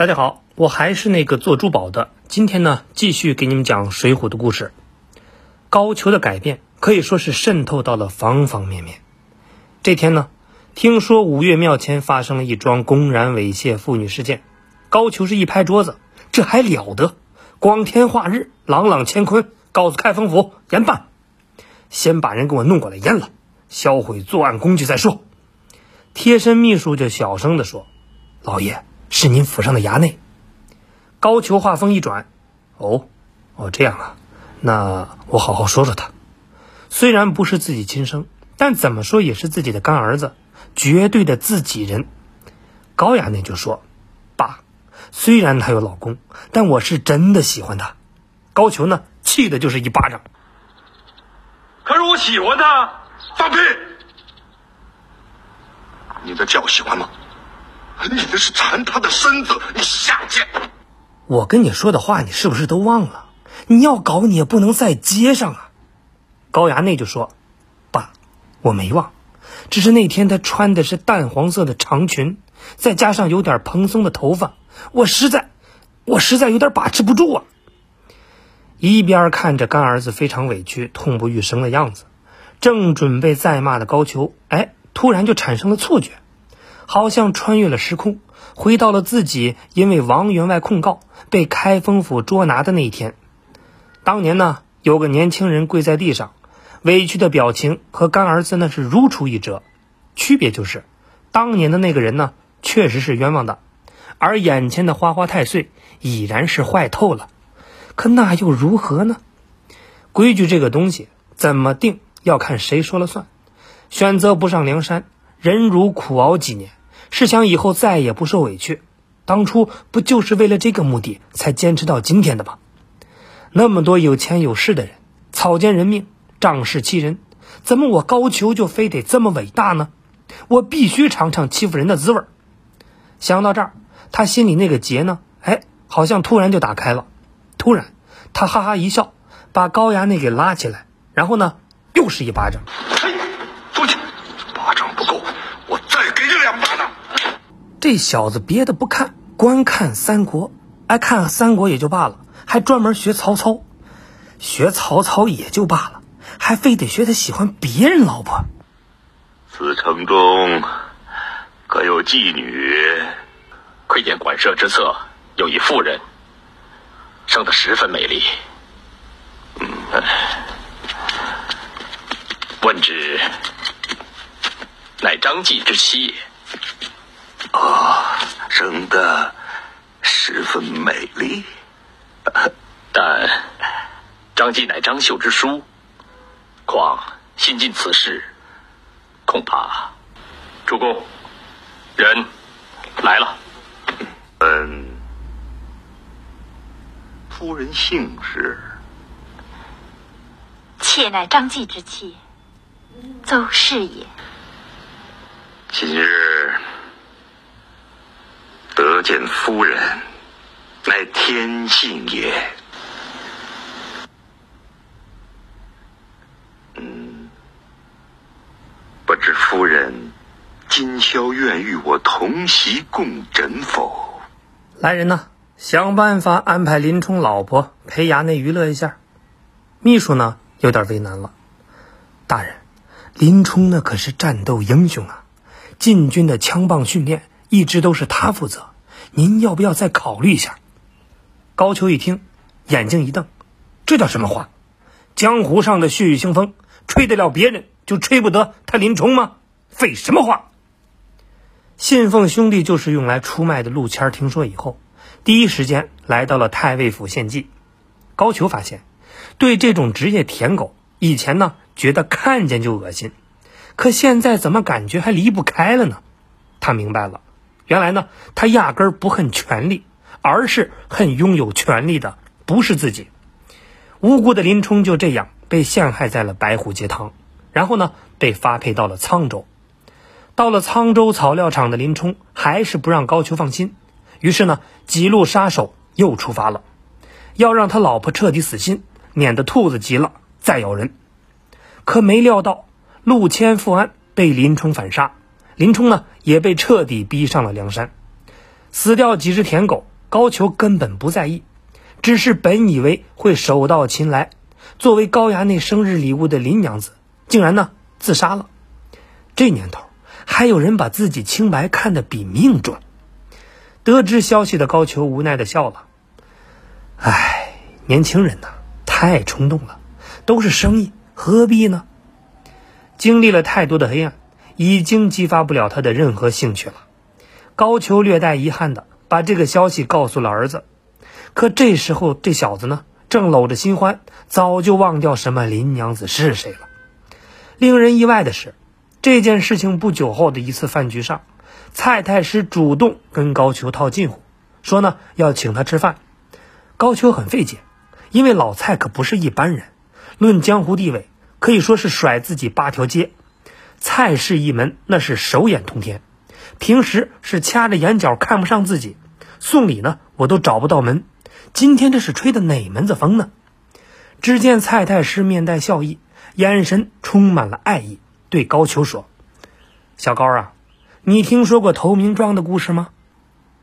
大家好，我还是那个做珠宝的。今天呢，继续给你们讲《水浒》的故事。高俅的改变可以说是渗透到了方方面面。这天呢，听说五岳庙前发生了一桩公然猥亵妇女事件，高俅是一拍桌子：“这还了得！光天化日，朗朗乾坤，告诉开封府严办，先把人给我弄过来阉了，销毁作案工具再说。”贴身秘书就小声地说：“老爷。”是您府上的衙内。高俅话锋一转，哦，哦，这样啊，那我好好说说他。虽然不是自己亲生，但怎么说也是自己的干儿子，绝对的自己人。高衙内就说：“爸，虽然他有老公，但我是真的喜欢他。”高俅呢，气的就是一巴掌。可是我喜欢他，放屁！你的叫喜欢吗？你那是馋他的身子，你下贱！我跟你说的话，你是不是都忘了？你要搞，你也不能在街上啊！高衙内就说：“爸，我没忘，只是那天他穿的是淡黄色的长裙，再加上有点蓬松的头发，我实在，我实在有点把持不住啊！”一边看着干儿子非常委屈、痛不欲生的样子，正准备再骂的高俅，哎，突然就产生了错觉。好像穿越了时空，回到了自己因为王员外控告被开封府捉拿的那一天。当年呢，有个年轻人跪在地上，委屈的表情和干儿子那是如出一辙。区别就是，当年的那个人呢，确实是冤枉的，而眼前的花花太岁已然是坏透了。可那又如何呢？规矩这个东西怎么定，要看谁说了算。选择不上梁山，忍辱苦熬几年。是想以后再也不受委屈，当初不就是为了这个目的才坚持到今天的吗？那么多有钱有势的人草菅人命、仗势欺人，怎么我高俅就非得这么伟大呢？我必须尝尝欺负人的滋味。想到这儿，他心里那个结呢，哎，好像突然就打开了。突然，他哈哈一笑，把高衙内给拉起来，然后呢，又是一巴掌。嘿，坐下，巴掌不够这小子别的不看，光看三国，爱看三国也就罢了，还专门学曹操，学曹操也就罢了，还非得学他喜欢别人老婆。此城中可有妓女？窥见馆舍之侧有一妇人，生得十分美丽。嗯，问之，乃张继之妻也。啊，生的十分美丽，但张继乃张绣之叔，况新进此事，恐怕主公人来了。嗯，夫人姓氏？妾乃张继之妻，邹氏也。今日。得见夫人，乃天幸也。嗯，不知夫人今宵愿与我同席共枕否？来人呐，想办法安排林冲老婆陪衙内娱乐一下。秘书呢，有点为难了。大人，林冲那可是战斗英雄啊，禁军的枪棒训练一直都是他负责。您要不要再考虑一下？高俅一听，眼睛一瞪：“这叫什么话？江湖上的血雨腥风，吹得了别人，就吹不得他林冲吗？废什么话！”信奉兄弟就是用来出卖的。陆谦听说以后，第一时间来到了太尉府献计。高俅发现，对这种职业舔狗，以前呢觉得看见就恶心，可现在怎么感觉还离不开了呢？他明白了。原来呢，他压根儿不恨权力，而是恨拥有权力的不是自己。无辜的林冲就这样被陷害在了白虎节堂，然后呢，被发配到了沧州。到了沧州草料场的林冲还是不让高俅放心，于是呢，几路杀手又出发了，要让他老婆彻底死心，免得兔子急了再咬人。可没料到，陆谦、富安被林冲反杀。林冲呢，也被彻底逼上了梁山，死掉几只舔狗，高俅根本不在意，只是本以为会手到擒来，作为高衙内生日礼物的林娘子，竟然呢自杀了。这年头，还有人把自己清白看得比命重。得知消息的高俅无奈的笑了。唉，年轻人呐，太冲动了，都是生意，何必呢？经历了太多的黑暗，已经激发不了他的任何兴趣了。高俅略带遗憾的把这个消息告诉了儿子。可这时候，这小子呢，正搂着新欢，早就忘掉什么林娘子是谁了。令人意外的是，这件事情不久后的一次饭局上。蔡太师主动跟高俅套近乎，说呢要请他吃饭。高俅很费解，因为老蔡可不是一般人，论江湖地位，可以说是甩自己八条街。蔡氏一门那是手眼通天，平时是掐着眼角看不上自己，送礼呢我都找不到门。今天这是吹的哪门子风呢？只见蔡太师面带笑意，眼神充满了爱意，对高俅说：“小高啊。”你听说过投名状的故事吗？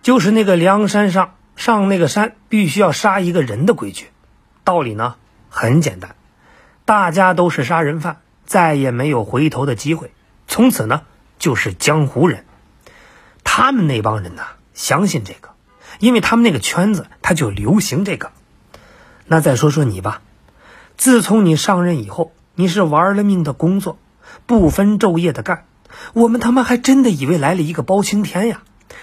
就是那个梁山上上那个山必须要杀一个人的规矩。道理呢很简单，大家都是杀人犯，再也没有回头的机会。从此呢就是江湖人。他们那帮人呢相信这个，因为他们那个圈子他就流行这个。那再说说你吧，自从你上任以后，你是玩了命的工作，不分昼夜的干。我们他妈还真的以为来了一个包青天呀，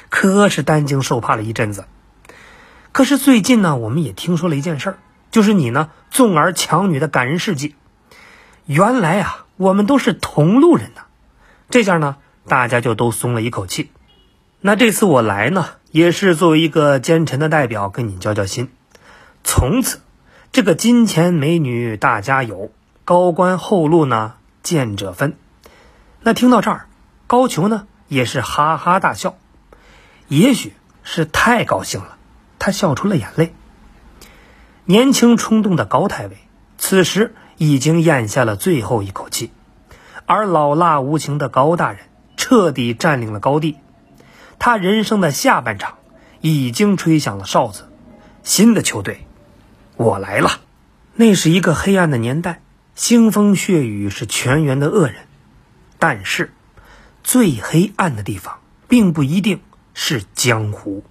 可是担惊受怕了一阵子。可是最近呢，我们也听说了一件事儿，就是你呢纵儿强女的感人事迹。原来啊，我们都是同路人呐，这下呢，大家就都松了一口气。那这次我来呢，也是作为一个奸臣的代表，跟你交交心。从此，这个金钱美女大家有，高官厚禄呢见者分。那听到这儿，高俅呢也是哈哈大笑，也许是太高兴了，他笑出了眼泪。年轻冲动的高太尉此时已经咽下了最后一口气，而老辣无情的高大人彻底占领了高地，他人生的下半场已经吹响了哨子，新的球队，我来了。那是一个黑暗的年代，腥风血雨是全员的恶人。但是，最黑暗的地方，并不一定是江湖。